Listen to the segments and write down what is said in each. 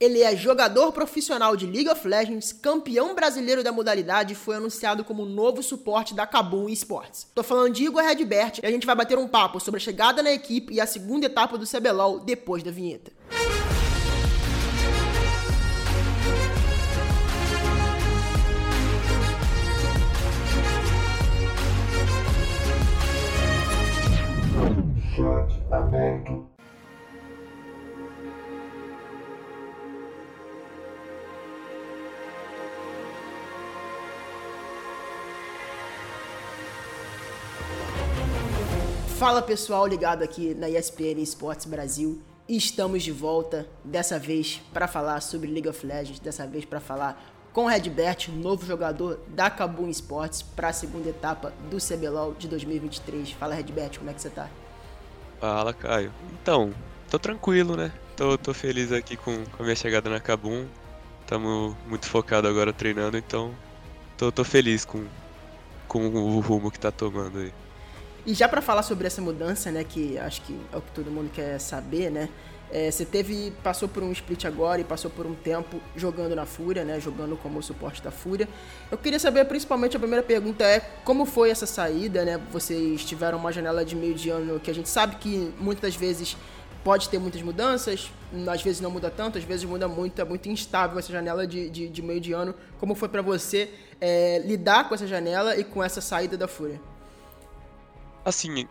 Ele é jogador profissional de League of Legends, campeão brasileiro da modalidade e foi anunciado como novo suporte da Kabum Esports. Tô falando de Igor Redbert e a gente vai bater um papo sobre a chegada na equipe e a segunda etapa do CBLOL depois da vinheta. Aberto. Fala pessoal ligado aqui na ESPN Esportes Brasil. Estamos de volta, dessa vez para falar sobre League of Legends, dessa vez para falar com Redbert, novo jogador da Kabum Esportes para a segunda etapa do CBLOL de 2023. Fala Redbert, como é que você tá? Fala, Caio. Então, tô tranquilo, né? Tô, tô feliz aqui com, com a minha chegada na Kabum. Tamo muito focado agora treinando, então tô, tô feliz com, com o rumo que tá tomando aí. E já para falar sobre essa mudança, né, que acho que é o que todo mundo quer saber, né? É, você teve, passou por um split agora e passou por um tempo jogando na Fúria, né? Jogando como suporte da Fúria. Eu queria saber, principalmente, a primeira pergunta é como foi essa saída, né? Vocês tiveram uma janela de meio de ano que a gente sabe que muitas vezes pode ter muitas mudanças, às vezes não muda tanto, às vezes muda muito, é muito instável essa janela de, de, de meio de ano. Como foi para você é, lidar com essa janela e com essa saída da Fúria? Assim,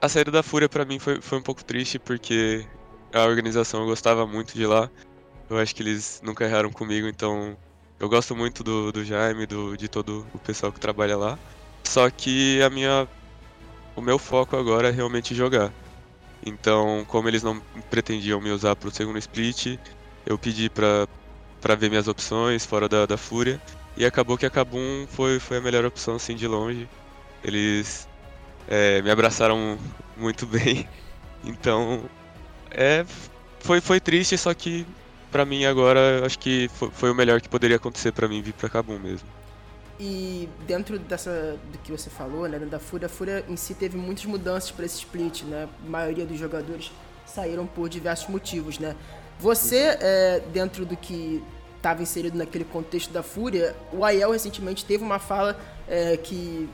a saída da Fúria pra mim foi, foi um pouco triste porque a organização eu gostava muito de lá. Eu acho que eles nunca erraram comigo, então eu gosto muito do, do Jaime, do, de todo o pessoal que trabalha lá. Só que a minha. O meu foco agora é realmente jogar. Então, como eles não pretendiam me usar pro segundo split, eu pedi pra ver minhas opções fora da, da Fúria. E acabou que a Kabum foi, foi a melhor opção, assim, de longe. Eles é, me abraçaram muito bem. Então, é, foi, foi triste, só que pra mim agora acho que foi, foi o melhor que poderia acontecer pra mim vir pra Cabum mesmo. E dentro dessa do que você falou, né, da Fúria, a Fúria em si teve muitas mudanças para esse split, né? A maioria dos jogadores saíram por diversos motivos, né? Você, é, dentro do que estava inserido naquele contexto da Fúria, o Aiel recentemente teve uma fala é, que,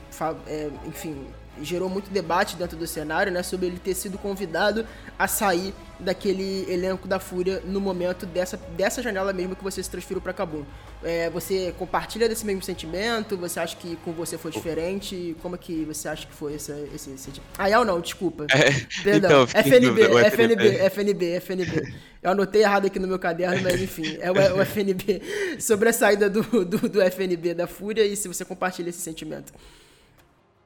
é, enfim, gerou muito debate dentro do cenário, né, sobre ele ter sido convidado a sair daquele elenco da Fúria no momento dessa, dessa janela mesmo que você se transferiu para Cabum. É, você compartilha desse mesmo sentimento? Você acha que com você foi diferente? Como é que você acha que foi esse, esse, esse... Ah, é ou não? Desculpa. É, Perdão. Então, FNB, FNB, FNB, FNB. Eu anotei errado aqui no meu caderno, mas enfim, é o, o FNB. Sobre a saída do, do, do FNB da Fúria e se você compartilha esse sentimento.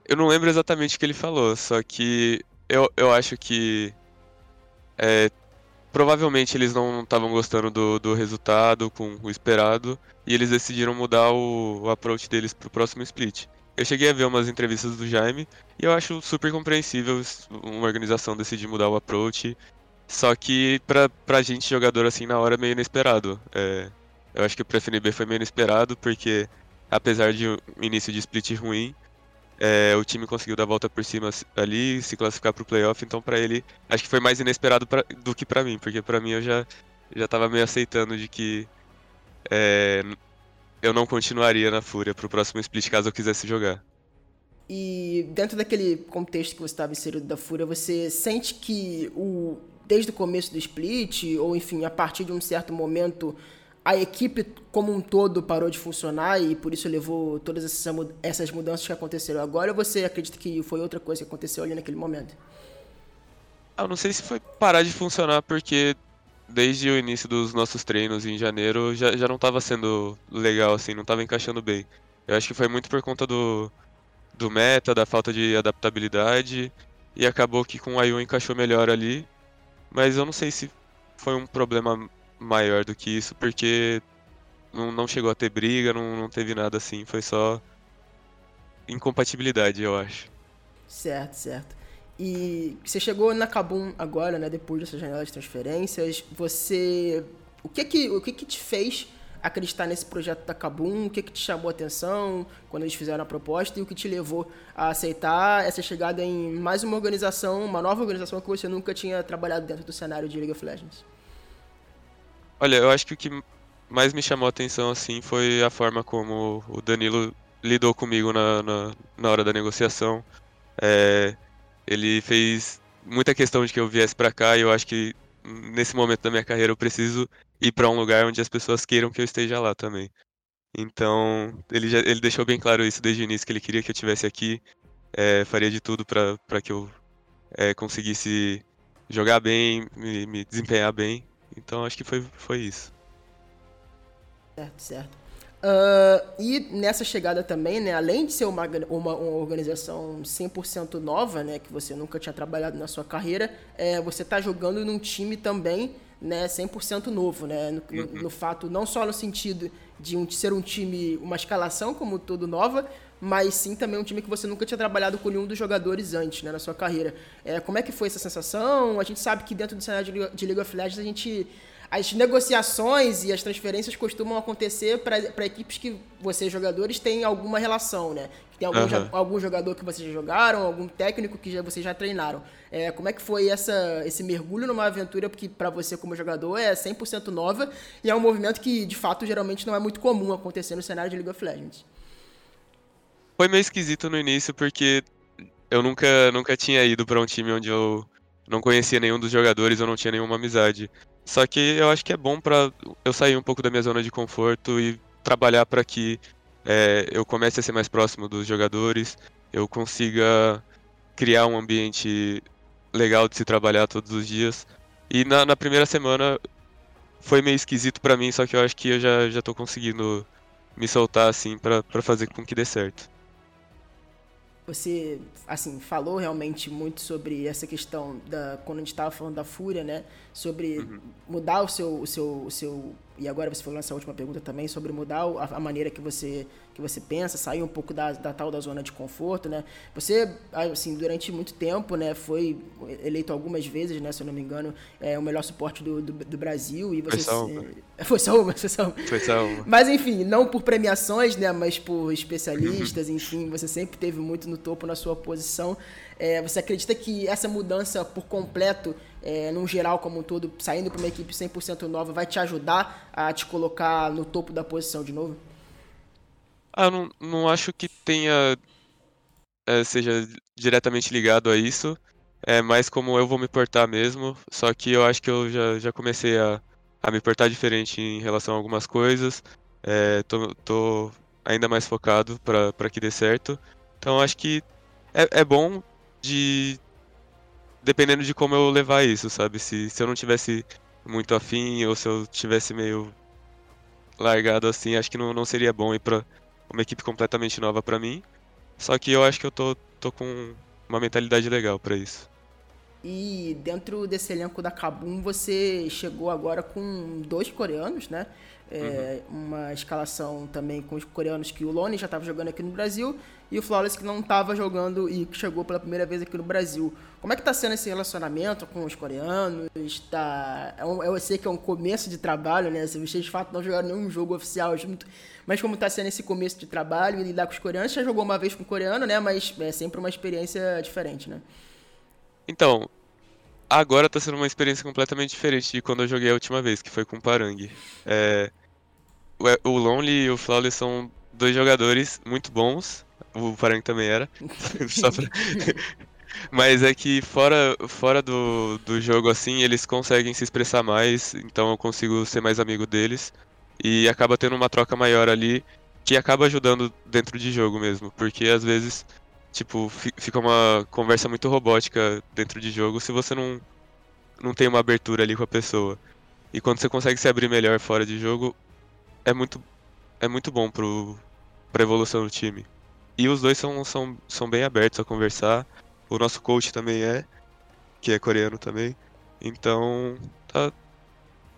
Eu não lembro exatamente o que ele falou, só que eu, eu acho que. É, provavelmente eles não estavam gostando do, do resultado com o esperado e eles decidiram mudar o, o approach deles pro próximo split. Eu cheguei a ver umas entrevistas do Jaime e eu acho super compreensível uma organização decidir mudar o approach. Só que pra, pra gente, jogador assim, na hora é meio inesperado. É, eu acho que o FNB foi meio inesperado porque, apesar de um início de split ruim, é, o time conseguiu dar a volta por cima ali, se classificar para o playoff, então para ele acho que foi mais inesperado pra, do que para mim, porque para mim eu já já estava meio aceitando de que é, eu não continuaria na Fúria para o próximo split caso eu quisesse jogar. E dentro daquele contexto que você estava inserido da Fúria, você sente que o desde o começo do split, ou enfim, a partir de um certo momento, a equipe como um todo parou de funcionar e por isso levou todas essas mudanças que aconteceram agora ou você acredita que foi outra coisa que aconteceu ali naquele momento? Eu não sei se foi parar de funcionar porque desde o início dos nossos treinos em janeiro já, já não estava sendo legal assim, não estava encaixando bem. Eu acho que foi muito por conta do, do meta, da falta de adaptabilidade e acabou que com o Ayun encaixou melhor ali. Mas eu não sei se foi um problema maior do que isso, porque não, não chegou a ter briga, não, não teve nada assim, foi só incompatibilidade, eu acho. Certo, certo. E você chegou na Kabum agora, né, depois dessa janela de transferências, você... O que que, o que que te fez acreditar nesse projeto da Kabum? O que que te chamou a atenção quando eles fizeram a proposta e o que te levou a aceitar essa chegada em mais uma organização, uma nova organização que você nunca tinha trabalhado dentro do cenário de League of Legends? Olha, eu acho que o que mais me chamou a atenção assim foi a forma como o Danilo lidou comigo na, na, na hora da negociação. É, ele fez muita questão de que eu viesse para cá e eu acho que nesse momento da minha carreira eu preciso ir para um lugar onde as pessoas queiram que eu esteja lá também. Então, ele, já, ele deixou bem claro isso desde o início, que ele queria que eu estivesse aqui, é, faria de tudo para que eu é, conseguisse jogar bem, me, me, desempenhar bem. Então, acho que foi, foi isso. Certo, certo. Uh, e nessa chegada também, né, além de ser uma, uma, uma organização 100% nova, né, que você nunca tinha trabalhado na sua carreira, é, você está jogando num time também né, 100% novo, né, no, uhum. no, fato não só no sentido de, um, de ser um time, uma escalação como todo nova, mas sim também um time que você nunca tinha trabalhado com nenhum dos jogadores antes, né, na sua carreira. É, como é que foi essa sensação? A gente sabe que dentro do cenário de, de League of Legends a gente as negociações e as transferências costumam acontecer para equipes que vocês, jogadores, têm alguma relação, né? Tem algum, uhum. já, algum jogador que vocês já jogaram, algum técnico que já, vocês já treinaram. É, como é que foi essa, esse mergulho numa aventura que para você como jogador é 100% nova e é um movimento que, de fato, geralmente não é muito comum acontecer no cenário de League of Legends? Foi meio esquisito no início porque eu nunca, nunca tinha ido para um time onde eu não conhecia nenhum dos jogadores, eu não tinha nenhuma amizade. Só que eu acho que é bom para eu sair um pouco da minha zona de conforto e trabalhar para que é, eu comece a ser mais próximo dos jogadores, eu consiga criar um ambiente legal de se trabalhar todos os dias. E na, na primeira semana foi meio esquisito para mim, só que eu acho que eu já, já tô conseguindo me soltar assim para fazer com que dê certo. Você, assim, falou realmente muito sobre essa questão da quando a gente estava falando da fúria, né? Sobre uhum. mudar o seu, o seu, o seu e agora você falou nessa última pergunta também sobre mudar a, a maneira que você que você pensa, sair um pouco da, da tal da zona de conforto, né? Você, assim, durante muito tempo, né, foi eleito algumas vezes, né, se eu não me engano, é o melhor suporte do, do, do Brasil e você foi só uma. foi só uma, foi só uma. Foi só uma. Mas enfim, não por premiações, né, mas por especialistas, enfim, você sempre teve muito no topo na sua posição. É, você acredita que essa mudança por completo, é, num geral como um todo, saindo para uma equipe 100% nova, vai te ajudar a te colocar no topo da posição de novo? Ah, não, não acho que tenha. É, seja diretamente ligado a isso. É mais como eu vou me portar mesmo. Só que eu acho que eu já, já comecei a, a me portar diferente em relação a algumas coisas. É, tô, tô ainda mais focado para que dê certo. Então acho que é, é bom de. Dependendo de como eu levar isso, sabe? Se, se eu não tivesse muito afim ou se eu tivesse meio largado assim, acho que não, não seria bom ir pra uma equipe completamente nova para mim. Só que eu acho que eu tô, tô com uma mentalidade legal para isso. E dentro desse elenco da Kabum, você chegou agora com dois coreanos, né? É, uhum. Uma escalação também com os coreanos que o Lone já estava jogando aqui no Brasil e o Flawless que não estava jogando e que chegou pela primeira vez aqui no Brasil. Como é que está sendo esse relacionamento com os coreanos? Tá, é eu sei que é um começo de trabalho, né? Vocês de fato não jogaram nenhum jogo oficial junto, mas como está sendo esse começo de trabalho e lidar com os coreanos? Já jogou uma vez com o coreano, né? Mas é sempre uma experiência diferente, né? Então, agora está sendo uma experiência completamente diferente de quando eu joguei a última vez, que foi com o Parang. É, o Lonely e o Flawless são dois jogadores muito bons. O Parang também era. pra... Mas é que fora, fora do, do jogo, assim, eles conseguem se expressar mais, então eu consigo ser mais amigo deles. E acaba tendo uma troca maior ali, que acaba ajudando dentro de jogo mesmo. Porque às vezes, tipo, fica uma conversa muito robótica dentro de jogo se você não, não tem uma abertura ali com a pessoa. E quando você consegue se abrir melhor fora de jogo, é muito, é muito bom pro, pra evolução do time. E os dois são, são, são bem abertos a conversar. O nosso coach também é, que é coreano também. Então, tá,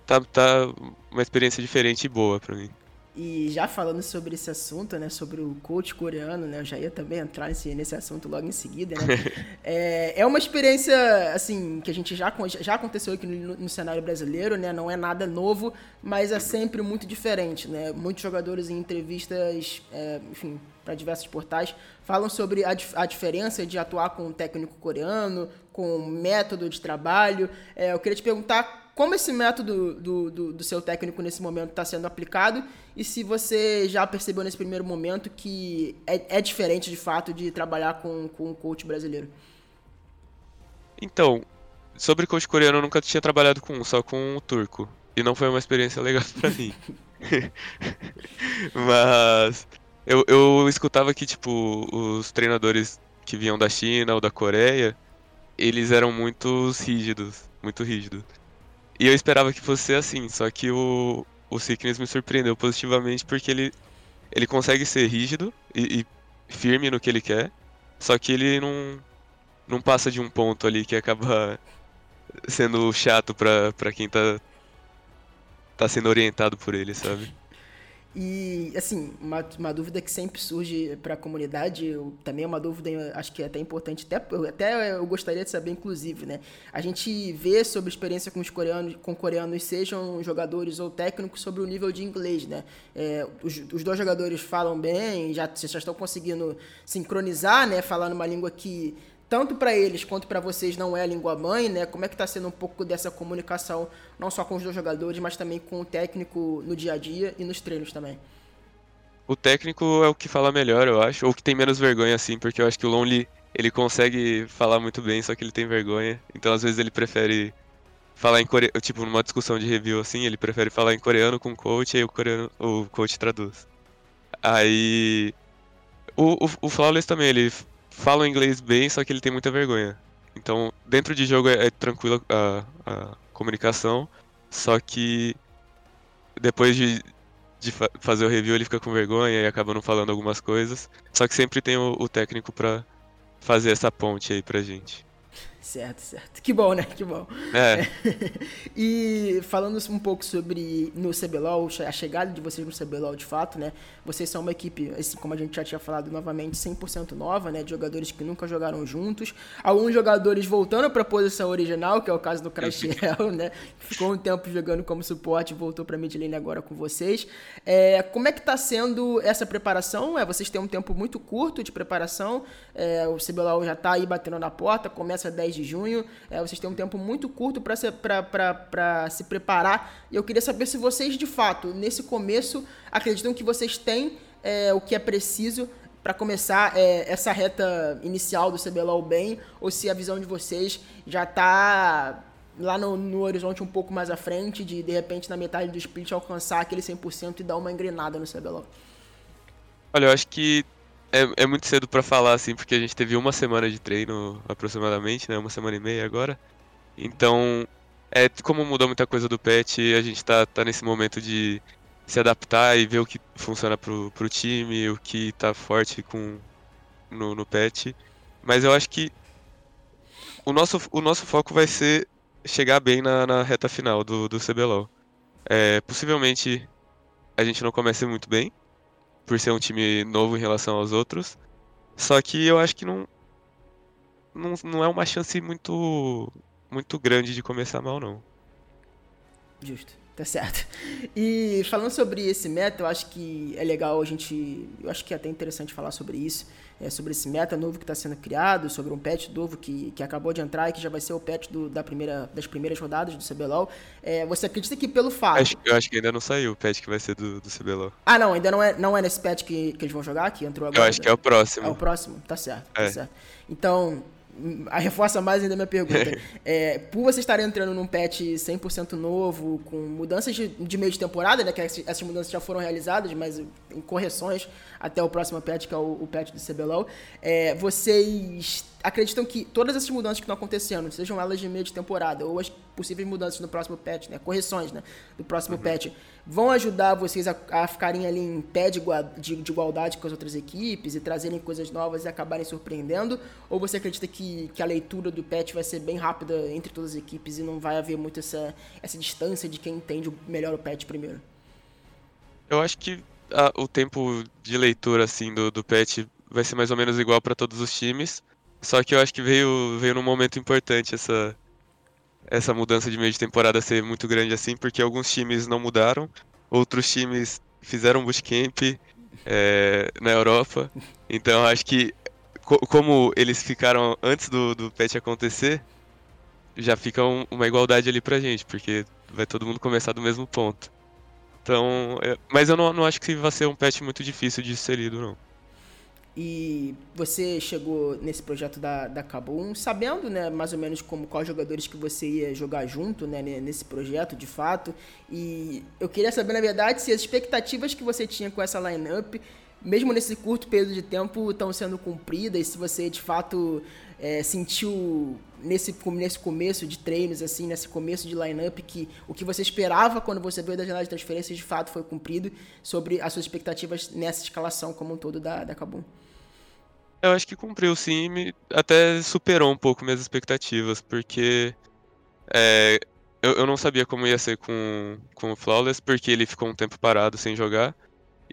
tá, tá uma experiência diferente e boa para mim. E já falando sobre esse assunto, né, sobre o coach coreano, né, eu já ia também entrar nesse, nesse assunto logo em seguida, né? é, é uma experiência, assim, que a gente já, já aconteceu aqui no, no, cenário brasileiro, né, não é nada novo, mas é sempre muito diferente, né? Muitos jogadores em entrevistas, é, enfim, para diversos portais, falam sobre a, a, diferença de atuar com um técnico coreano, com um método de trabalho. É, eu queria te perguntar como esse método do, do, do seu técnico nesse momento está sendo aplicado e se você já percebeu nesse primeiro momento que é, é diferente de fato de trabalhar com, com um coach brasileiro. Então, sobre coach coreano eu nunca tinha trabalhado com um, só com o turco. E não foi uma experiência legal para mim. Mas eu, eu escutava que, tipo, os treinadores que vinham da China ou da Coreia, eles eram muito rígidos, muito rígidos. E eu esperava que fosse assim, só que o, o Sickness me surpreendeu positivamente porque ele, ele consegue ser rígido e, e firme no que ele quer, só que ele não, não passa de um ponto ali que acaba sendo chato pra, pra quem tá, tá sendo orientado por ele, sabe? E, assim, uma, uma dúvida que sempre surge para a comunidade, eu, também é uma dúvida, acho que é até importante, até, até eu gostaria de saber, inclusive, né? A gente vê sobre experiência com os coreanos, com coreanos, sejam jogadores ou técnicos, sobre o nível de inglês, né? É, os, os dois jogadores falam bem, já, já estão conseguindo sincronizar, né? Falar numa língua que tanto para eles quanto para vocês não é a língua mãe, né? Como é que está sendo um pouco dessa comunicação, não só com os dois jogadores, mas também com o técnico no dia a dia e nos treinos também? O técnico é o que fala melhor, eu acho, ou que tem menos vergonha, assim, porque eu acho que o Lonely, ele consegue falar muito bem, só que ele tem vergonha. Então, às vezes, ele prefere falar em coreano, tipo, numa discussão de review, assim, ele prefere falar em coreano com o coach, e o, coreano, o coach traduz. Aí... O, o, o Flawless também, ele fala inglês bem, só que ele tem muita vergonha. Então, dentro de jogo é, é tranquila a, a, comunicação, só que depois de, de fa fazer o review ele fica com vergonha e acaba não falando algumas coisas. Só que sempre tem o, o técnico para fazer essa ponte aí pra gente. Certo, certo. Que bom, né? Que bom. É. e falando um pouco sobre no CBLOL, a chegada de vocês no CBLOL de fato, né? Vocês são uma equipe, assim, como a gente já tinha falado novamente, 100% nova, né? De jogadores que nunca jogaram juntos. Alguns jogadores voltando para a posição original, que é o caso do Crashiel, né? Ficou um tempo jogando como suporte e voltou para mid lane agora com vocês. É, como é que tá sendo essa preparação? É, vocês têm um tempo muito curto de preparação. É, o CBLOL já tá aí batendo na porta, começa 10 de junho. É, vocês têm um tempo muito curto para se, se preparar. E eu queria saber se vocês, de fato, nesse começo, acreditam que vocês têm é, o que é preciso para começar é, essa reta inicial do CBLOL bem, ou se a visão de vocês já está lá no, no, horizonte um pouco mais à frente, de de repente na metade do split alcançar aquele 100% e dar uma engrenada no CBLOL? Olha, eu acho que é, é muito cedo para falar, assim, porque a gente teve uma semana de treino aproximadamente, né? Uma semana e meia agora. Então, é como mudou muita coisa do patch, a gente tá, tá nesse momento de se adaptar e ver o que funciona pro, pro time, o que tá forte com no, no patch. Mas eu acho que o nosso, o nosso foco vai ser chegar bem na, na reta final do, do CBLOL. É, possivelmente a gente não comece muito bem, por ser um time novo em relação aos outros. Só que eu acho que não, não, não é uma chance muito, muito grande de começar mal, não. Justo. Tá certo. E falando sobre esse meta, eu acho que é legal a gente. Eu acho que é até interessante falar sobre isso. É, sobre esse meta novo que está sendo criado, sobre um patch novo que, que acabou de entrar e que já vai ser o patch do, da primeira, das primeiras rodadas do CBLOL. É, você acredita que pelo fato. Acho, eu acho que ainda não saiu o patch que vai ser do, do CBLOL. Ah, não, ainda não é, não é nesse patch que, que eles vão jogar, que entrou agora. Eu acho que é o próximo. É o próximo, tá certo. Tá é. certo. Então, reforça mais ainda a minha pergunta. é, por você estar entrando num patch 100% novo, com mudanças de, de, meio de temporada, né, que essas mudanças já foram realizadas, mas em correções até o próximo patch, que é o, o patch do CBLOL, é, vocês acreditam que todas essas mudanças que estão acontecendo, sejam elas de meio de temporada ou as possíveis mudanças no próximo patch, né, correções né, do próximo uhum. patch, vão ajudar vocês a, a ficarem ali em pé de, de, de, igualdade com as outras equipes e trazerem coisas novas e acabarem surpreendendo? Ou você acredita que, que a leitura do patch vai ser bem rápida entre todas as equipes e não vai haver muito essa, essa distância de quem entende melhor o patch primeiro? Eu acho que a, o tempo de leitura assim do, do patch vai ser mais ou menos igual para todos os times. Só que eu acho que veio, veio num momento importante essa, essa mudança de meio de temporada ser muito grande assim, porque alguns times não mudaram, outros times fizeram bootcamp é, na Europa. Então acho que co como eles ficaram antes do, do patch acontecer, já fica um, uma igualdade ali pra gente, porque vai todo mundo começar do mesmo ponto. Então, é, mas eu não, não acho que vai ser um patch muito difícil de ser lido, não. E você chegou nesse projeto da, da Kabum sabendo, né, mais ou menos como quais jogadores que você ia jogar junto, né, nesse projeto, de fato. E eu queria saber, na verdade, se as expectativas que você tinha com essa lineup, mesmo nesse curto período de tempo, estão sendo cumpridas, se você de fato é, sentiu nesse, nesse começo de treinos, assim, nesse começo de lineup, que o que você esperava quando você veio da janela de transferências de fato foi cumprido sobre as suas expectativas nessa escalação como um todo da, da Kabum? Eu acho que cumpriu sim, me até superou um pouco minhas expectativas, porque é, eu, eu não sabia como ia ser com, com o Flawless, porque ele ficou um tempo parado sem jogar,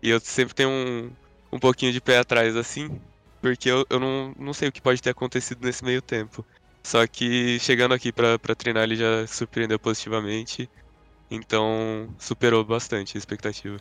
e eu sempre tenho um, um pouquinho de pé atrás assim, porque eu, eu não, não sei o que pode ter acontecido nesse meio tempo. Só que chegando aqui para treinar ele já surpreendeu positivamente, então superou bastante a expectativa.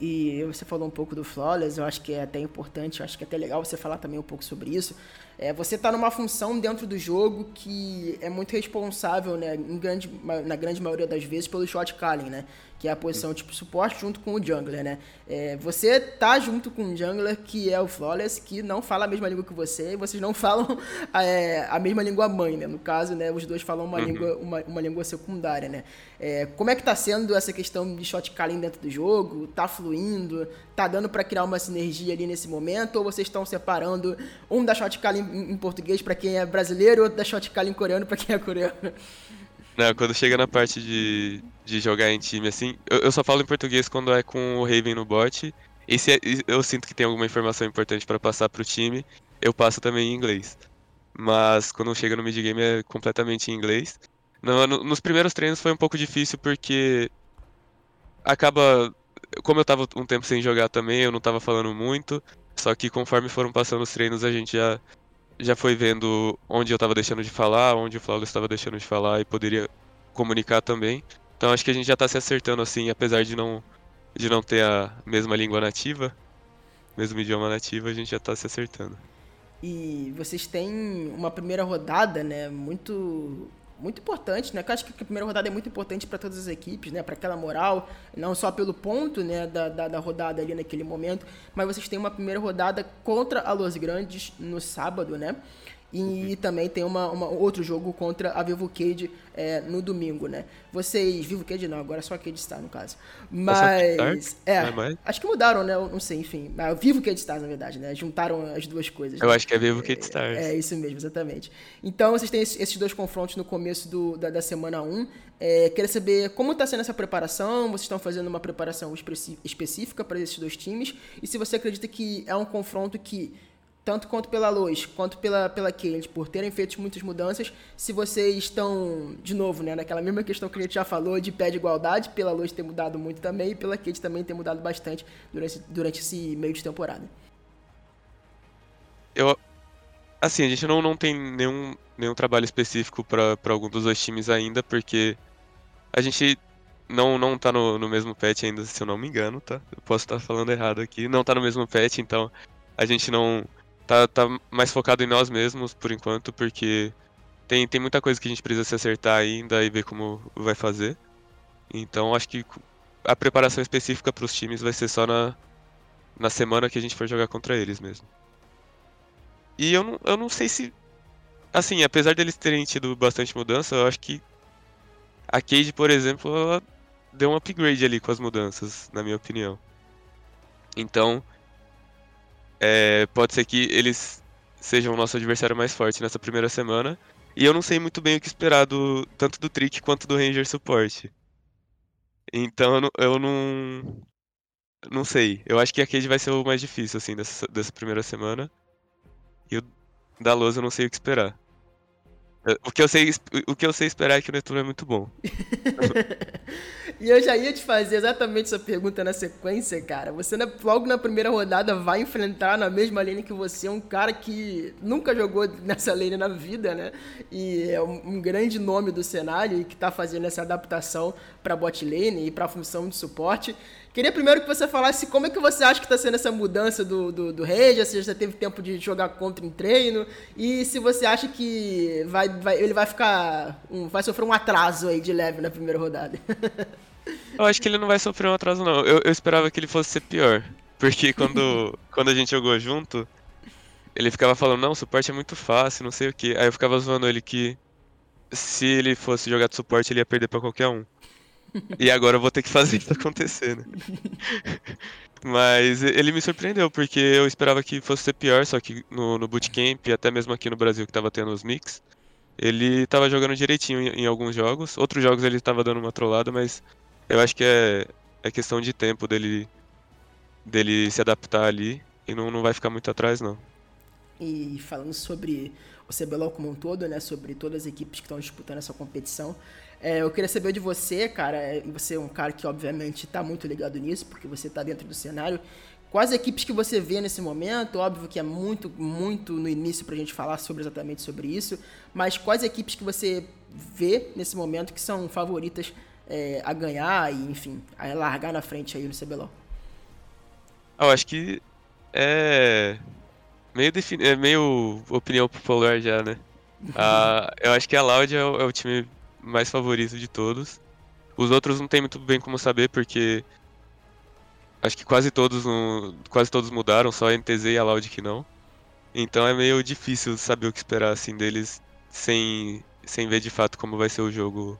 E você falou um pouco do Flawless, eu acho que é até importante, eu acho que é até legal você falar também um pouco sobre isso. É, você está numa função dentro do jogo que é muito responsável, né, grande, na grande maioria das vezes, pelo shot calling, né? Que é a posição tipo suporte junto com o jungler, né? É, você tá junto com um jungler que é o Flawless, que não fala a mesma língua que você, e vocês não falam é, a mesma língua mãe, né? No caso, né, os dois falam uma, uhum. língua, uma, uma língua secundária, né? É, como é que tá sendo essa questão de shot calling dentro do jogo? Tá fluindo? Tá dando para criar uma sinergia ali nesse momento? Ou vocês estão separando um da shot calling em, português para quem é brasileiro e outro da shot calling em coreano para quem é coreano? Não, quando chega na parte de, de jogar em time, assim, eu, eu só falo em português quando é com o Raven no bot. E se é, eu sinto que tem alguma informação importante para passar pro time, eu passo também em inglês. Mas quando chega no mid game é completamente em inglês. No, no, nos primeiros treinos foi um pouco difícil porque acaba. Como eu tava um tempo sem jogar também, eu não tava falando muito. Só que conforme foram passando os treinos, a gente já, já foi vendo onde eu tava deixando de falar, onde o Flawless estava deixando de falar e poderia comunicar também. Então acho que a gente já tá se acertando assim, apesar de não, de não ter a mesma língua nativa, mesmo idioma nativo, a gente já tá se acertando. E vocês têm uma primeira rodada, né, muito muito importante, né? Eu acho que a primeira rodada é muito importante para todas as equipes, né? Para aquela moral, não só pelo ponto, né? Da, da, da, rodada ali naquele momento, mas vocês têm uma primeira rodada contra a Los Grandes no sábado, né? E também tem uma, uma, outro jogo contra a Vivo Cage é, no domingo, né? Vocês. Vivo Cage não, agora só a Cage Star, no caso. Mas. É, é acho que mudaram, né? Eu não sei, enfim. Mas Vivo Cage Stars, na verdade, né? Juntaram as duas coisas. Eu né? acho que é Vivo Cage Stars. É, é, isso mesmo, exatamente. Então vocês têm esses dois confrontos no começo do, da, da semana 1. É, queria saber como está sendo essa preparação. Vocês estão fazendo uma preparação específica para esses dois times? E se você acredita que é um confronto que tanto quanto pela Luz, quanto pela, pela Kate, por terem feito muitas mudanças, se vocês estão, de novo, né, naquela mesma questão que a gente já falou, de pé de igualdade, pela Luz ter mudado muito também, e pela Kate também ter mudado bastante durante, durante esse meio de temporada. Eu, assim, a gente não, não tem nenhum, nenhum trabalho específico para algum dos dois times ainda, porque a gente não, não tá no, no mesmo patch ainda, se eu não me engano, tá? Eu posso estar falando errado aqui. Não tá no mesmo patch, então a gente não tá, tá mais focado em nós mesmos por enquanto, porque tem, tem muita coisa que a gente precisa se acertar ainda e ver como vai fazer. Então acho que a preparação específica para os times vai ser só na, na semana que a gente for jogar contra eles mesmo. E eu não, eu não sei se. Assim, apesar deles terem tido bastante mudança, eu acho que a Cade, por exemplo, ela deu um upgrade ali com as mudanças, na minha opinião. Então, é, pode ser que eles sejam o nosso adversário mais forte nessa primeira semana. E eu não sei muito bem o que esperar do, tanto do Trick quanto do Ranger Support. Então eu não, eu não. Não sei. Eu acho que a Cade vai ser o mais difícil, assim, dessa, dessa primeira semana. E o da Loz eu não sei o que esperar. O que eu sei, o que eu sei esperar é que o Netuno é muito bom. e eu já ia te fazer exatamente essa pergunta na sequência, cara. Você logo na primeira rodada vai enfrentar na mesma lane que você um cara que nunca jogou nessa lane na vida, né? E é um, grande nome do cenário e que tá fazendo essa adaptação para bot lane e para função de suporte. Queria primeiro que você falasse como é que você acha que está sendo essa mudança do, do, do Regia, se já teve tempo de jogar contra em treino, e se você acha que vai vai, ele vai ficar. Um, vai sofrer um atraso aí de leve na primeira rodada. Eu acho que ele não vai sofrer um atraso, não. Eu, eu esperava que ele fosse ser pior. Porque quando, quando a gente jogou junto, ele ficava falando, não, o suporte é muito fácil, não sei o que. Aí eu ficava zoando ele que se ele fosse jogar de suporte, ele ia perder pra qualquer um. E agora eu vou ter que fazer isso acontecer, né? Mas ele me surpreendeu, porque eu esperava que fosse ser pior, só que no, no bootcamp, até mesmo aqui no Brasil que tava tendo os mix, ele tava jogando direitinho em, em alguns jogos. Outros jogos ele tava dando uma trollada, mas eu acho que é, é questão de tempo dele, dele se adaptar ali e não, não vai ficar muito atrás, não. E falando sobre o CBLOL como um todo, né, sobre todas as equipes que estão disputando essa competição, é, eu queria saber de você, cara, e você é um cara que obviamente está muito ligado nisso, porque você está dentro do cenário, quais equipes que você vê nesse momento? Óbvio que é muito, muito no início para a gente falar sobre exatamente sobre isso, mas quais equipes que você vê nesse momento que são favoritas é, a ganhar e, enfim, a largar na frente aí no CBLOL? Eu acho que é meio, defini é meio opinião popular já, né? Ah, eu acho que a Loud é o, é o, time mais favorito de todos. Os outros não tem muito bem como saber, porque acho que quase todos não, quase todos mudaram, só a NTZ e a Loud que não. Então é meio difícil saber o que esperar assim deles sem, sem ver de fato como vai ser o jogo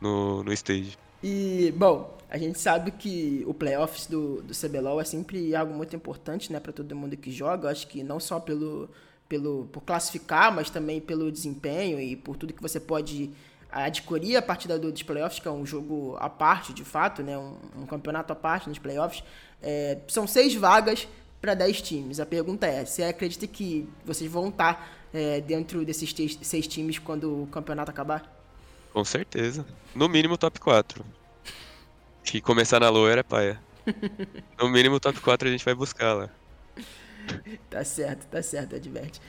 no, no stage. E, bom, a gente sabe que o playoffs do, do CBLOL é sempre algo muito importante, né, para todo mundo que joga. acho que não só pelo, pelo por classificar, mas também pelo desempenho e por tudo que você pode adquirir a partir dos playoffs, que é um jogo à parte, de fato, né, um, um campeonato à parte nos playoffs. É, são seis vagas para dez times. A pergunta é: você acredita que vocês vão estar é, dentro desses seis times quando o campeonato acabar? Com certeza. No mínimo top 4. Que começar na lower é paia. No mínimo top 4 a gente vai buscar lá. Tá certo, tá certo, adverte.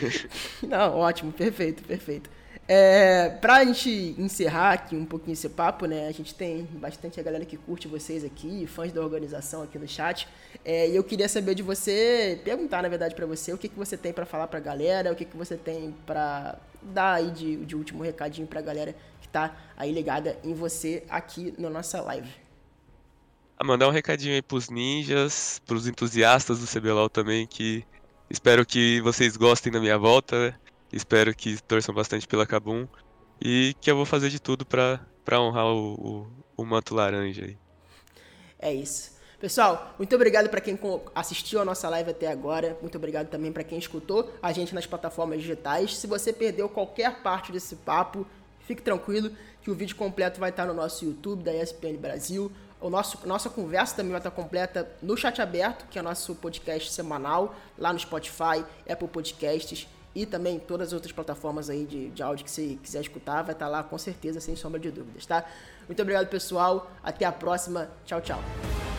Não, ótimo, perfeito, perfeito. É, pra gente encerrar aqui um pouquinho esse papo, né? A gente tem bastante a galera que curte vocês aqui, fãs da organização aqui no chat. É, e eu queria saber de você, perguntar na verdade para você, o que, que você tem para falar pra galera, o que, que você tem para dar aí de, de último recadinho pra galera que tá aí ligada em você aqui na nossa live. Ah, mandar um recadinho aí pros ninjas, pros entusiastas do CBLOL também, que espero que vocês gostem da minha volta, né? Espero que torçam bastante pela Kabum e que eu vou fazer de tudo para honrar o, o, o manto laranja aí. É isso. Pessoal, muito obrigado para quem assistiu a nossa live até agora. Muito obrigado também para quem escutou a gente nas plataformas digitais. Se você perdeu qualquer parte desse papo, fique tranquilo que o vídeo completo vai estar no nosso YouTube da ESPN Brasil. O nosso, nossa conversa também vai estar completa no Chat Aberto, que é o nosso podcast semanal, lá no Spotify, Apple Podcasts e também todas as outras plataformas aí de, de áudio que você quiser escutar, vai estar lá com certeza, sem sombra de dúvidas, tá? Muito obrigado, pessoal. Até a próxima. Tchau, tchau.